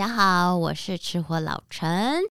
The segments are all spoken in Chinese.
大家好，我是吃货老陈，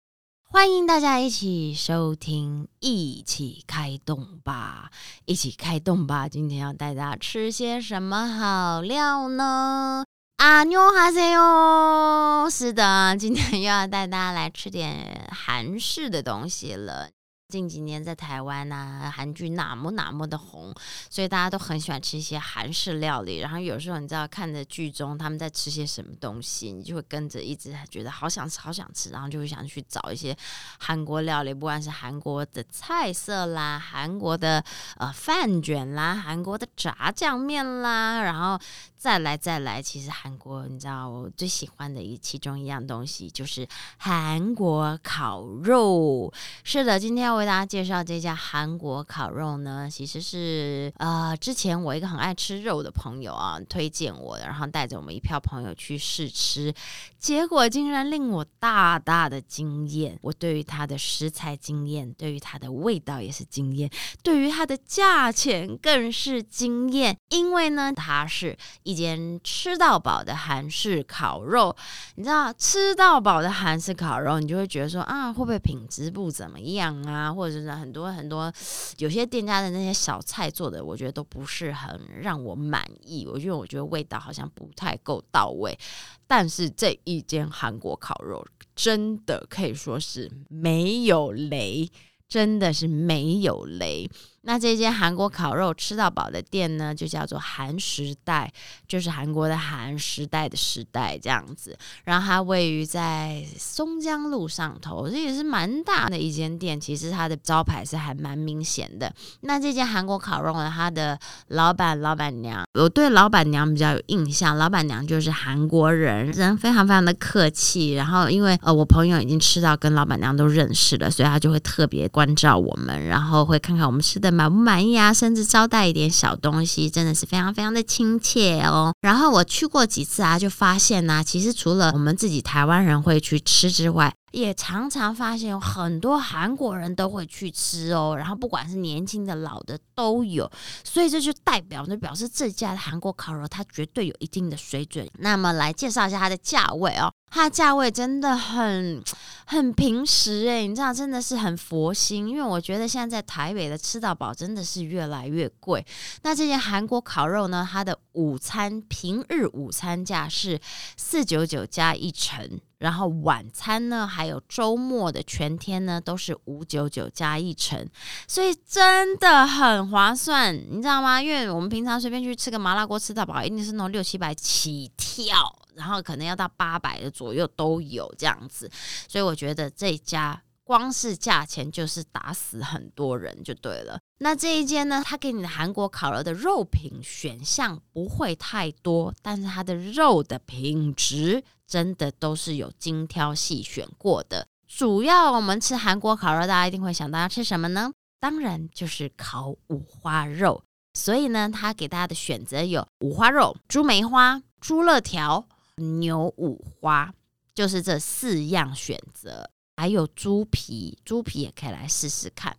欢迎大家一起收听，一起开动吧，一起开动吧。今天要带大家吃些什么好料呢？啊，妞哈塞哟！是的，今天又要带大家来吃点韩式的东西了。近几年在台湾呐，韩剧那么那么的红，所以大家都很喜欢吃一些韩式料理。然后有时候你知道看着剧中他们在吃些什么东西，你就会跟着一直觉得好想吃，好想吃，然后就会想去找一些韩国料理，不管是韩国的菜色啦，韩国的呃饭卷啦，韩国的炸酱面啦，然后再来再来。其实韩国你知道我最喜欢的一其中一样东西就是韩国烤肉。是的，今天要。为大家介绍这家韩国烤肉呢，其实是呃，之前我一个很爱吃肉的朋友啊推荐我的，然后带着我们一票朋友去试吃，结果竟然令我大大的惊艳。我对于它的食材惊艳，对于它的味道也是惊艳，对于它的价钱更是惊艳。因为呢，它是一间吃到饱的韩式烤肉。你知道吃到饱的韩式烤肉，你就会觉得说啊，会不会品质不怎么样啊？或者是很多很多，有些店家的那些小菜做的，我觉得都不是很让我满意。我觉得我觉得味道好像不太够到位。但是这一间韩国烤肉真的可以说是没有雷，真的是没有雷。那这间韩国烤肉吃到饱的店呢，就叫做韩时代，就是韩国的韩时代的时代这样子。然后它位于在松江路上头，这也是蛮大的一间店。其实它的招牌是还蛮明显的。那这间韩国烤肉呢，它的老板老板娘，我对老板娘比较有印象。老板娘就是韩国人，人非常非常的客气。然后因为呃我朋友已经吃到跟老板娘都认识了，所以他就会特别关照我们，然后会看看我们吃的。满不满意啊？甚至招待一点小东西，真的是非常非常的亲切哦。然后我去过几次啊，就发现呢，其实除了我们自己台湾人会去吃之外，也常常发现有很多韩国人都会去吃哦。然后不管是年轻的、老的都有，所以这就代表就表示这家的韩国烤肉它绝对有一定的水准。那么来介绍一下它的价位哦。它的价位真的很很平实诶，你知道真的是很佛心，因为我觉得现在在台北的吃到饱真的是越来越贵。那这些韩国烤肉呢，它的午餐平日午餐价是四九九加一成，然后晚餐呢还有周末的全天呢都是五九九加一成，所以真的很划算，你知道吗？因为我们平常随便去吃个麻辣锅吃到饱，一定是那种六七百起跳。然后可能要到八百的左右都有这样子，所以我觉得这家光是价钱就是打死很多人就对了。那这一间呢，它给你的韩国烤肉的肉品选项不会太多，但是它的肉的品质真的都是有精挑细选过的。主要我们吃韩国烤肉，大家一定会想到要吃什么呢？当然就是烤五花肉。所以呢，它给大家的选择有五花肉、猪梅花、猪肋条。牛五花就是这四样选择，还有猪皮，猪皮也可以来试试看。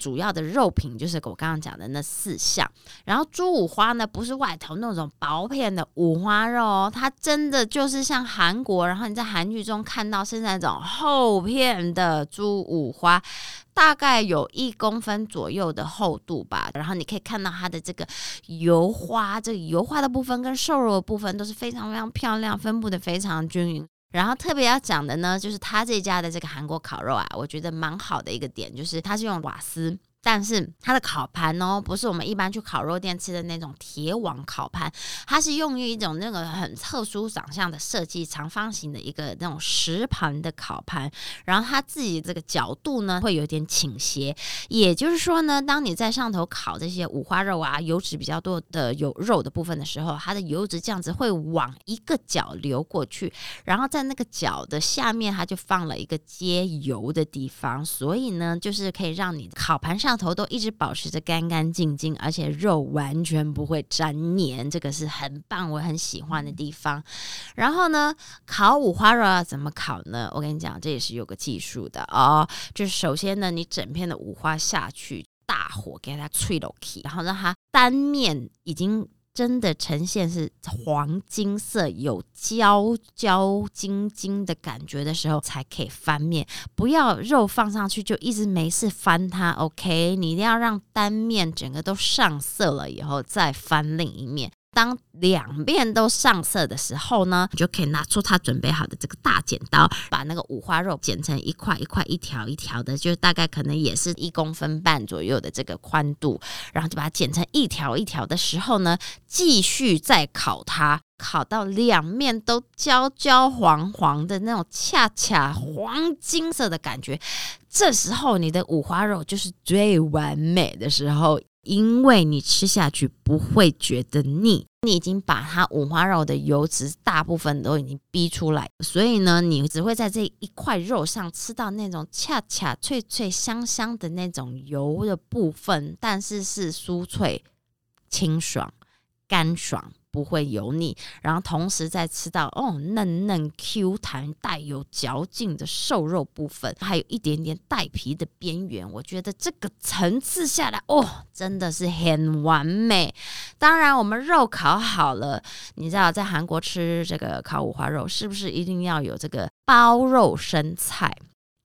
主要的肉品就是我刚刚讲的那四项，然后猪五花呢，不是外头那种薄片的五花肉哦，它真的就是像韩国，然后你在韩剧中看到是那种厚片的猪五花，大概有一公分左右的厚度吧，然后你可以看到它的这个油花，这油花的部分跟瘦肉的部分都是非常非常漂亮，分布的非常均匀。然后特别要讲的呢，就是他这家的这个韩国烤肉啊，我觉得蛮好的一个点，就是它是用瓦斯。但是它的烤盘哦，不是我们一般去烤肉店吃的那种铁网烤盘，它是用于一种那个很特殊长相的设计，长方形的一个那种石盘的烤盘。然后它自己这个角度呢，会有点倾斜。也就是说呢，当你在上头烤这些五花肉啊，油脂比较多的有肉的部分的时候，它的油脂这样子会往一个角流过去，然后在那个角的下面，它就放了一个接油的地方，所以呢，就是可以让你烤盘上。上头都一直保持着干干净净，而且肉完全不会粘黏，这个是很棒，我很喜欢的地方。然后呢，烤五花肉要怎么烤呢？我跟你讲，这也是有个技术的哦。就是首先呢，你整片的五花下去，大火给它脆了起，然后让它单面已经真的呈现是黄金色，有焦焦金金的感觉的时候，才可以翻面。不要肉放上去就一直没事翻它，OK？你一定要让单面整个都上色了以后，再翻另一面。当两面都上色的时候呢，你就可以拿出他准备好的这个大剪刀，把那个五花肉剪成一块一块、一条一条的，就大概可能也是一公分半左右的这个宽度，然后就把它剪成一条一条的时候呢，继续再烤它，烤到两面都焦焦黄黄的那种恰恰黄金色的感觉，这时候你的五花肉就是最完美的时候。因为你吃下去不会觉得腻，你已经把它五花肉的油脂大部分都已经逼出来，所以呢，你只会在这一块肉上吃到那种恰恰脆脆香香的那种油的部分，但是是酥脆、清爽、干爽。不会油腻，然后同时再吃到哦嫩嫩 Q 弹带有嚼劲的瘦肉部分，还有一点点带皮的边缘，我觉得这个层次下来哦真的是很完美。当然，我们肉烤好了，你知道在韩国吃这个烤五花肉是不是一定要有这个包肉生菜？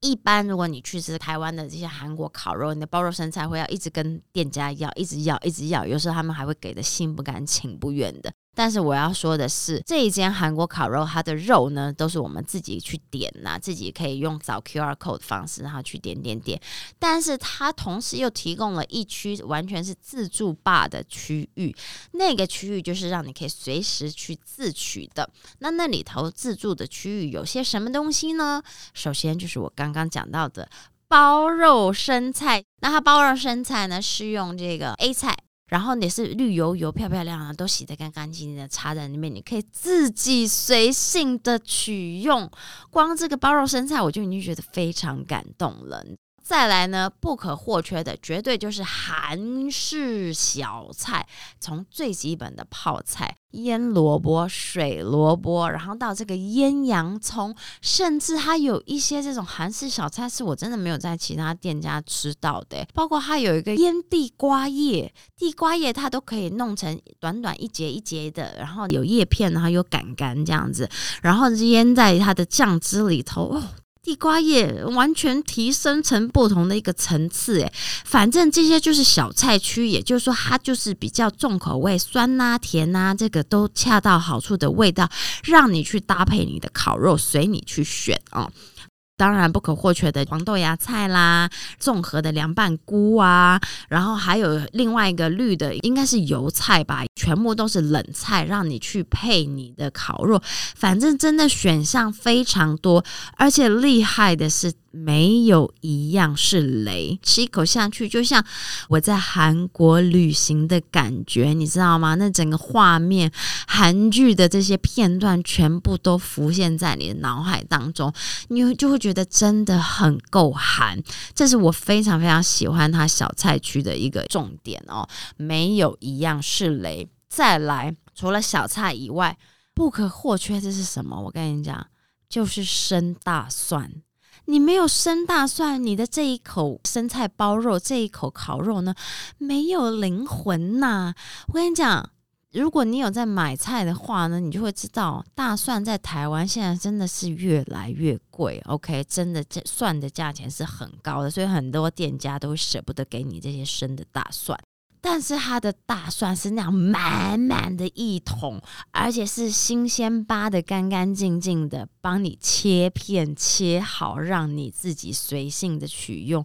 一般如果你去吃台湾的这些韩国烤肉，你的包肉生菜会要一直跟店家要，一直要，一直要，有时候他们还会给的心不甘情不愿的。但是我要说的是，这一间韩国烤肉，它的肉呢都是我们自己去点呐，自己可以用扫 QR code 的方式，然后去点点点。但是它同时又提供了一区完全是自助吧的区域，那个区域就是让你可以随时去自取的。那那里头自助的区域有些什么东西呢？首先就是我刚刚讲到的包肉生菜，那它包肉生菜呢是用这个 A 菜。然后你是绿油油、漂漂亮亮，都洗得干干净净的，插在里面，你可以自己随性的取用。光这个包肉生菜，我就已经觉得非常感动了。再来呢，不可或缺的绝对就是韩式小菜，从最基本的泡菜、腌萝卜、水萝卜，然后到这个腌洋葱，甚至它有一些这种韩式小菜是我真的没有在其他店家吃到的，包括它有一个腌地瓜叶，地瓜叶它都可以弄成短短一节一节的，然后有叶片，然后有杆杆这样子，然后腌在它的酱汁里头。地瓜叶完全提升成不同的一个层次，诶，反正这些就是小菜区，也就是说它就是比较重口味，酸呐、甜呐，这个都恰到好处的味道，让你去搭配你的烤肉，随你去选啊。当然不可或缺的黄豆芽菜啦，综合的凉拌菇啊，然后还有另外一个绿的，应该是油菜吧，全部都是冷菜，让你去配你的烤肉。反正真的选项非常多，而且厉害的是。没有一样是雷，吃一口下去就像我在韩国旅行的感觉，你知道吗？那整个画面，韩剧的这些片段全部都浮现在你的脑海当中，你就会觉得真的很够韩。这是我非常非常喜欢它小菜区的一个重点哦，没有一样是雷。再来，除了小菜以外，不可或缺的是什么？我跟你讲，就是生大蒜。你没有生大蒜，你的这一口生菜包肉，这一口烤肉呢，没有灵魂呐！我跟你讲，如果你有在买菜的话呢，你就会知道，大蒜在台湾现在真的是越来越贵。OK，真的这蒜的价钱是很高的，所以很多店家都舍不得给你这些生的大蒜。但是它的大蒜是那样满满的一桶，而且是新鲜扒的干干净净的，帮你切片切好，让你自己随性的取用。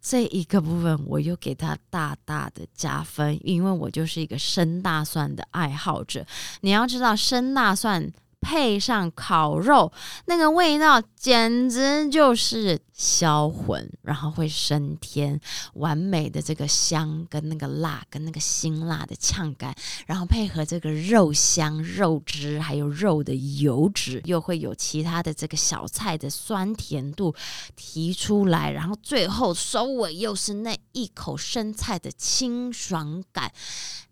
这一个部分我又给它大大的加分，因为我就是一个生大蒜的爱好者。你要知道，生大蒜。配上烤肉，那个味道简直就是销魂，然后会升天，完美的这个香跟那个辣跟那个辛辣的呛感，然后配合这个肉香、肉汁还有肉的油脂，又会有其他的这个小菜的酸甜度提出来，然后最后收尾又是那一口生菜的清爽感，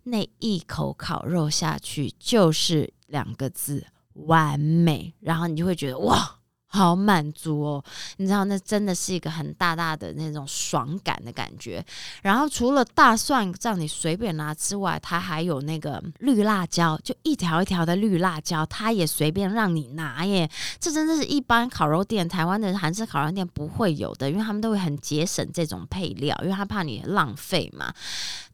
那一口烤肉下去就是两个字。完美，然后你就会觉得哇，好满足哦！你知道，那真的是一个很大大的那种爽感的感觉。然后除了大蒜让你随便拿之外，它还有那个绿辣椒，就一条一条的绿辣椒，它也随便让你拿耶。这真的是一般烤肉店、台湾的韩式烤肉店不会有的，因为他们都会很节省这种配料，因为他怕你浪费嘛。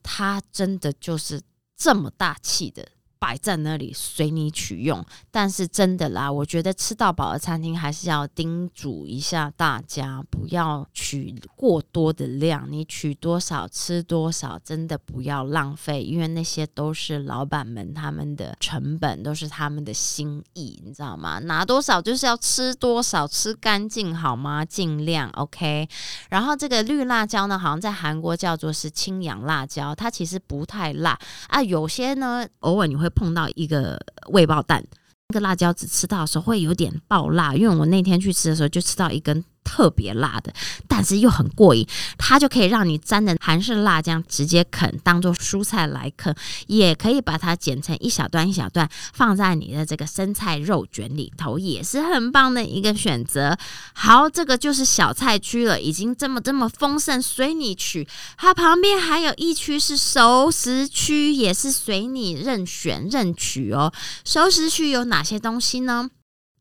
它真的就是这么大气的。摆在那里随你取用，但是真的啦，我觉得吃到饱的餐厅还是要叮嘱一下大家，不要取过多的量，你取多少吃多少，真的不要浪费，因为那些都是老板们他们的成本，都是他们的心意，你知道吗？拿多少就是要吃多少，吃干净好吗？尽量 OK。然后这个绿辣椒呢，好像在韩国叫做是青阳辣椒，它其实不太辣啊，有些呢偶尔你会。碰到一个味爆蛋，那个辣椒只吃到的时候会有点爆辣，因为我那天去吃的时候就吃到一根。特别辣的，但是又很过瘾，它就可以让你沾着韩式辣酱直接啃，当做蔬菜来啃，也可以把它剪成一小段一小段，放在你的这个生菜肉卷里头，也是很棒的一个选择。好，这个就是小菜区了，已经这么这么丰盛，随你取。它旁边还有一区是熟食区，也是随你任选任取哦。熟食区有哪些东西呢？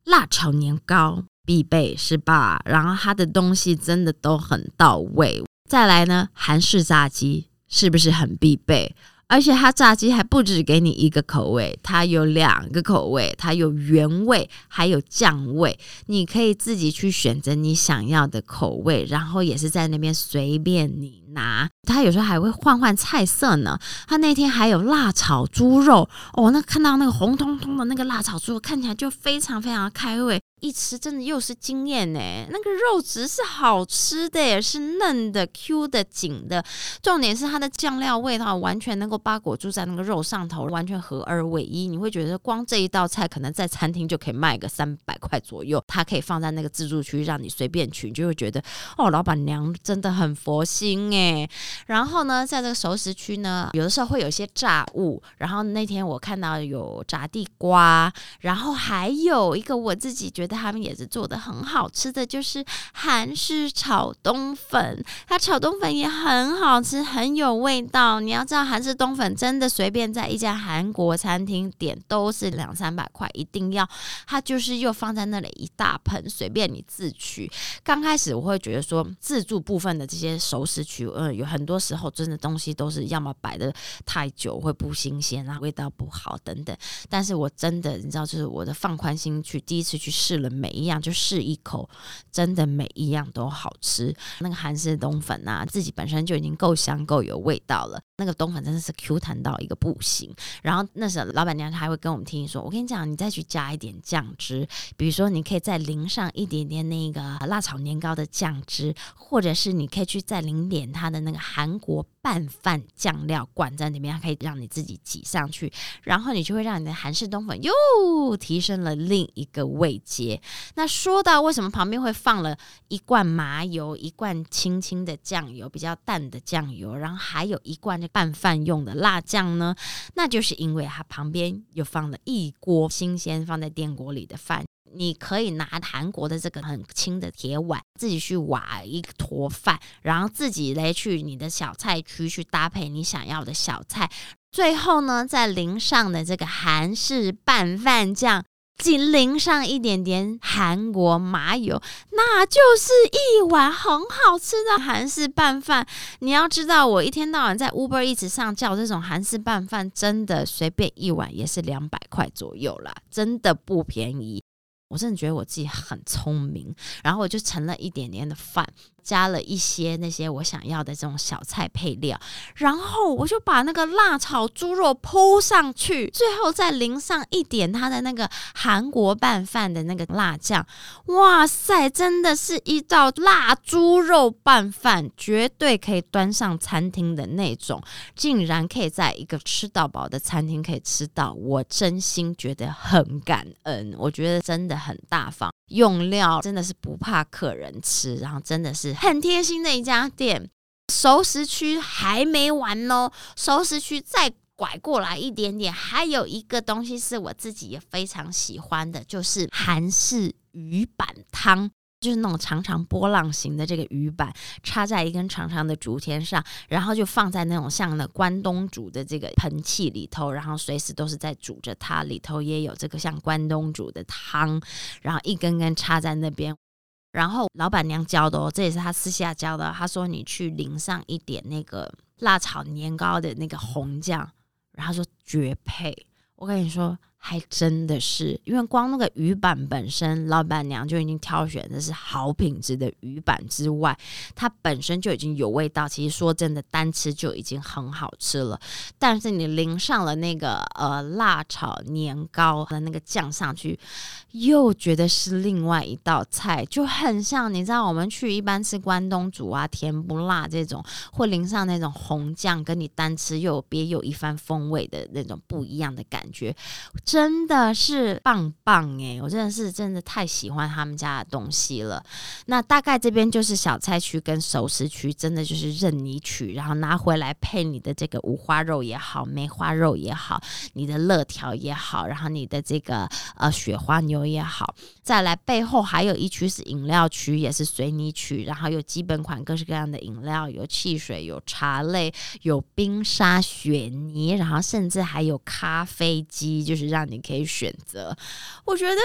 辣炒年糕。必备是吧？然后它的东西真的都很到位。再来呢，韩式炸鸡是不是很必备？而且它炸鸡还不止给你一个口味，它有两个口味，它有原味还有酱味，你可以自己去选择你想要的口味，然后也是在那边随便你拿。它有时候还会换换菜色呢。它那天还有辣炒猪肉哦，那看到那个红彤彤的那个辣炒猪肉，看起来就非常非常开胃。一吃真的又是惊艳呢，那个肉质是好吃的，是嫩的、Q 的、紧的。重点是它的酱料味道完全能够包裹住在那个肉上头，完全合二为一。你会觉得光这一道菜可能在餐厅就可以卖个三百块左右，它可以放在那个自助区让你随便取，你就会觉得哦，老板娘真的很佛心哎。然后呢，在这个熟食区呢，有的时候会有一些炸物。然后那天我看到有炸地瓜，然后还有一个我自己觉得。他们也是做的很好吃的，就是韩式炒冬粉。它炒冬粉也很好吃，很有味道。你要知道，韩式冬粉真的随便在一家韩国餐厅点都是两三百块，一定要它就是又放在那里一大盆，随便你自取。刚开始我会觉得说，自助部分的这些熟食区，嗯，有很多时候真的东西都是要么摆的太久会不新鲜啊，味道不好等等。但是我真的你知道，就是我的放宽心去第一次去试。了每一样就试一口，真的每一样都好吃。那个韩式冬粉啊，自己本身就已经够香够有味道了。那个冬粉真的是 Q 弹到一个不行。然后那时候老板娘还会跟我们听说，我跟你讲，你再去加一点酱汁，比如说你可以再淋上一点点那个辣炒年糕的酱汁，或者是你可以去再淋点它的那个韩国。拌饭酱料罐在里面，它可以让你自己挤上去，然后你就会让你的韩式冬粉又提升了另一个味阶。那说到为什么旁边会放了一罐麻油，一罐轻轻的酱油，比较淡的酱油，然后还有一罐拌饭用的辣酱呢？那就是因为它旁边又放了一锅新鲜放在电锅里的饭。你可以拿韩国的这个很轻的铁碗，自己去挖一坨饭，然后自己来去你的小菜区去搭配你想要的小菜，最后呢再淋上的这个韩式拌饭酱，仅淋上一点点韩国麻油，那就是一碗很好吃的韩式拌饭。你要知道，我一天到晚在 Uber 一直上叫这种韩式拌饭，真的随便一碗也是两百块左右啦，真的不便宜。我真的觉得我自己很聪明，然后我就盛了一点点的饭。加了一些那些我想要的这种小菜配料，然后我就把那个辣炒猪肉铺上去，最后再淋上一点它的那个韩国拌饭的那个辣酱。哇塞，真的是一道辣猪肉拌饭，绝对可以端上餐厅的那种。竟然可以在一个吃到饱的餐厅可以吃到，我真心觉得很感恩。我觉得真的很大方。用料真的是不怕客人吃，然后真的是很贴心的一家店。熟食区还没完哦，熟食区再拐过来一点点。还有一个东西是我自己也非常喜欢的，就是韩式鱼板汤。就是那种长长波浪形的这个鱼板，插在一根长长的竹签上，然后就放在那种像那关东煮的这个盆器里头，然后随时都是在煮着它，里头也有这个像关东煮的汤，然后一根根插在那边。然后老板娘教的哦，这也是她私下教的。她说你去淋上一点那个辣炒年糕的那个红酱，然后说绝配。我跟你说。还真的是，因为光那个鱼板本身，老板娘就已经挑选的是好品质的鱼板之外，它本身就已经有味道。其实说真的，单吃就已经很好吃了。但是你淋上了那个呃辣炒年糕的那个酱上去，又觉得是另外一道菜，就很像你知道我们去一般吃关东煮啊，甜不辣这种，会淋上那种红酱，跟你单吃又别有一番风味的那种不一样的感觉。真的是棒棒诶，我真的是真的太喜欢他们家的东西了。那大概这边就是小菜区跟熟食区，真的就是任你取，然后拿回来配你的这个五花肉也好，梅花肉也好，你的乐条也好，然后你的这个呃雪花牛也好。再来背后还有一区是饮料区，也是随你取，然后有基本款各式各样的饮料，有汽水，有茶类，有冰沙雪泥，然后甚至还有咖啡机，就是让。那你可以选择，我觉得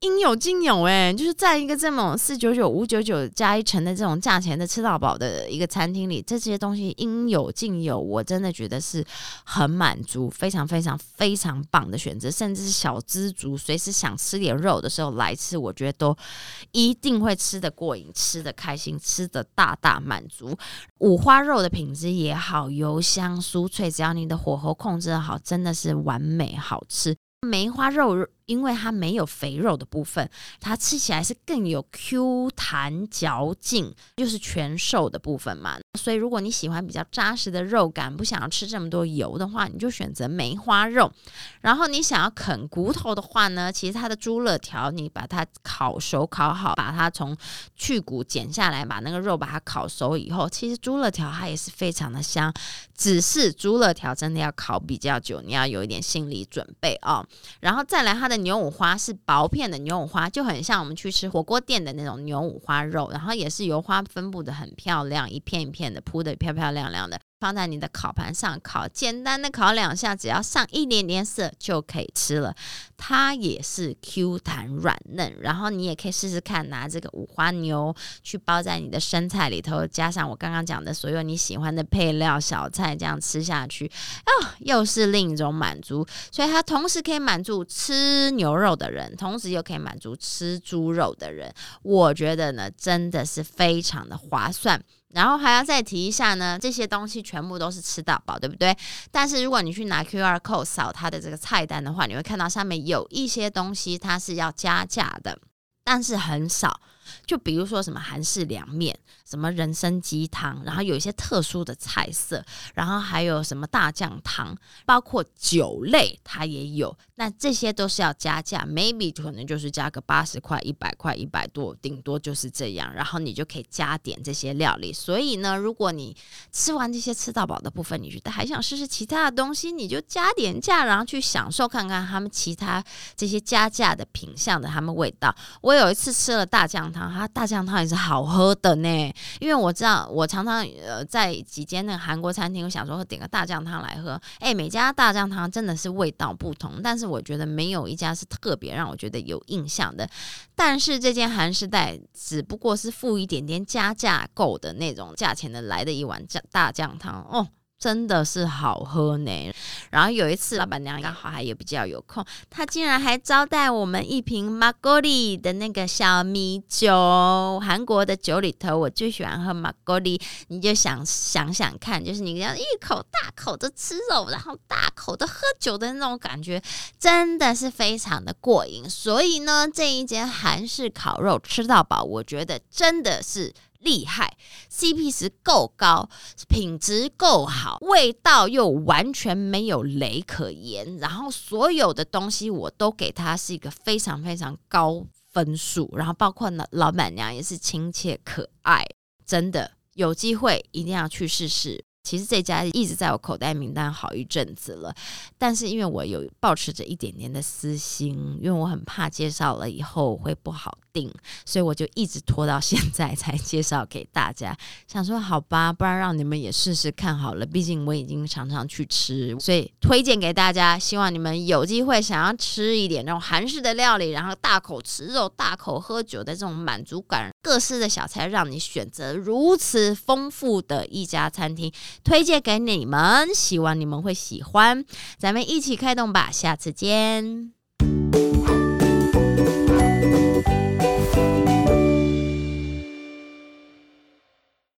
应有尽有哎，就是在一个这么四九九、五九九加一成的这种价钱的吃到饱的一个餐厅里，这些东西应有尽有，我真的觉得是很满足，非常非常非常棒的选择，甚至是小资族随时想吃点肉的时候来吃，我觉得都一定会吃得过瘾、吃得开心、吃得大大满足。五花肉的品质也好，油香酥脆，只要你的火候控制好，真的是完美好吃。梅花肉。因为它没有肥肉的部分，它吃起来是更有 Q 弹嚼劲，就是全瘦的部分嘛。所以如果你喜欢比较扎实的肉感，不想要吃这么多油的话，你就选择梅花肉。然后你想要啃骨头的话呢，其实它的猪肋条，你把它烤熟烤好，把它从去骨剪下来，把那个肉把它烤熟以后，其实猪肋条它也是非常的香。只是猪肋条真的要烤比较久，你要有一点心理准备啊。然后再来它的。牛五花是薄片的牛五花，就很像我们去吃火锅店的那种牛五花肉，然后也是油花分布的很漂亮，一片一片的铺的漂漂亮亮的。放在你的烤盘上烤，简单的烤两下，只要上一点点色就可以吃了。它也是 Q 弹软嫩，然后你也可以试试看，拿这个五花牛去包在你的生菜里头，加上我刚刚讲的所有你喜欢的配料小菜，这样吃下去啊，又是另一种满足。所以它同时可以满足吃牛肉的人，同时又可以满足吃猪肉的人。我觉得呢，真的是非常的划算。然后还要再提一下呢，这些东西全部都是吃到饱，对不对？但是如果你去拿 Q R code 扫它的这个菜单的话，你会看到上面有一些东西它是要加价的，但是很少。就比如说什么韩式凉面。什么人参鸡汤，然后有一些特殊的菜色，然后还有什么大酱汤，包括酒类它也有，那这些都是要加价，maybe 可能就是加个八十块、一百块、一百多，顶多就是这样，然后你就可以加点这些料理。所以呢，如果你吃完这些吃到饱的部分，你觉得还想试试其他的东西，你就加点价，然后去享受看看他们其他这些加价的品相的他们味道。我有一次吃了大酱汤，它大酱汤也是好喝的呢。因为我知道，我常常呃在几间那个韩国餐厅，我想说点个大酱汤来喝。哎，每家大酱汤真的是味道不同，但是我觉得没有一家是特别让我觉得有印象的。但是这间韩式带只不过是付一点点加价购的那种价钱的来的一碗酱大酱汤哦。真的是好喝呢。然后有一次，老板娘刚好还也比较有空，她竟然还招待我们一瓶马格利的那个小米酒。韩国的酒里头，我最喜欢喝马格利。你就想想想看，就是你这样一口大口的吃肉，然后大口的喝酒的那种感觉，真的是非常的过瘾。所以呢，这一间韩式烤肉吃到饱，我觉得真的是。厉害，CP 值够高，品质够好，味道又完全没有雷可言，然后所有的东西我都给他是一个非常非常高分数，然后包括呢老板娘也是亲切可爱，真的有机会一定要去试试。其实这家一直在我口袋名单好一阵子了，但是因为我有保持着一点点的私心，因为我很怕介绍了以后会不好定，所以我就一直拖到现在才 介绍给大家。想说好吧，不然让你们也试试看好了。毕竟我已经常常去吃，所以推荐给大家。希望你们有机会想要吃一点那种韩式的料理，然后大口吃肉、大口喝酒的这种满足感，各式的小菜让你选择如此丰富的一家餐厅。推荐给你们，希望你们会喜欢。咱们一起开动吧，下次见。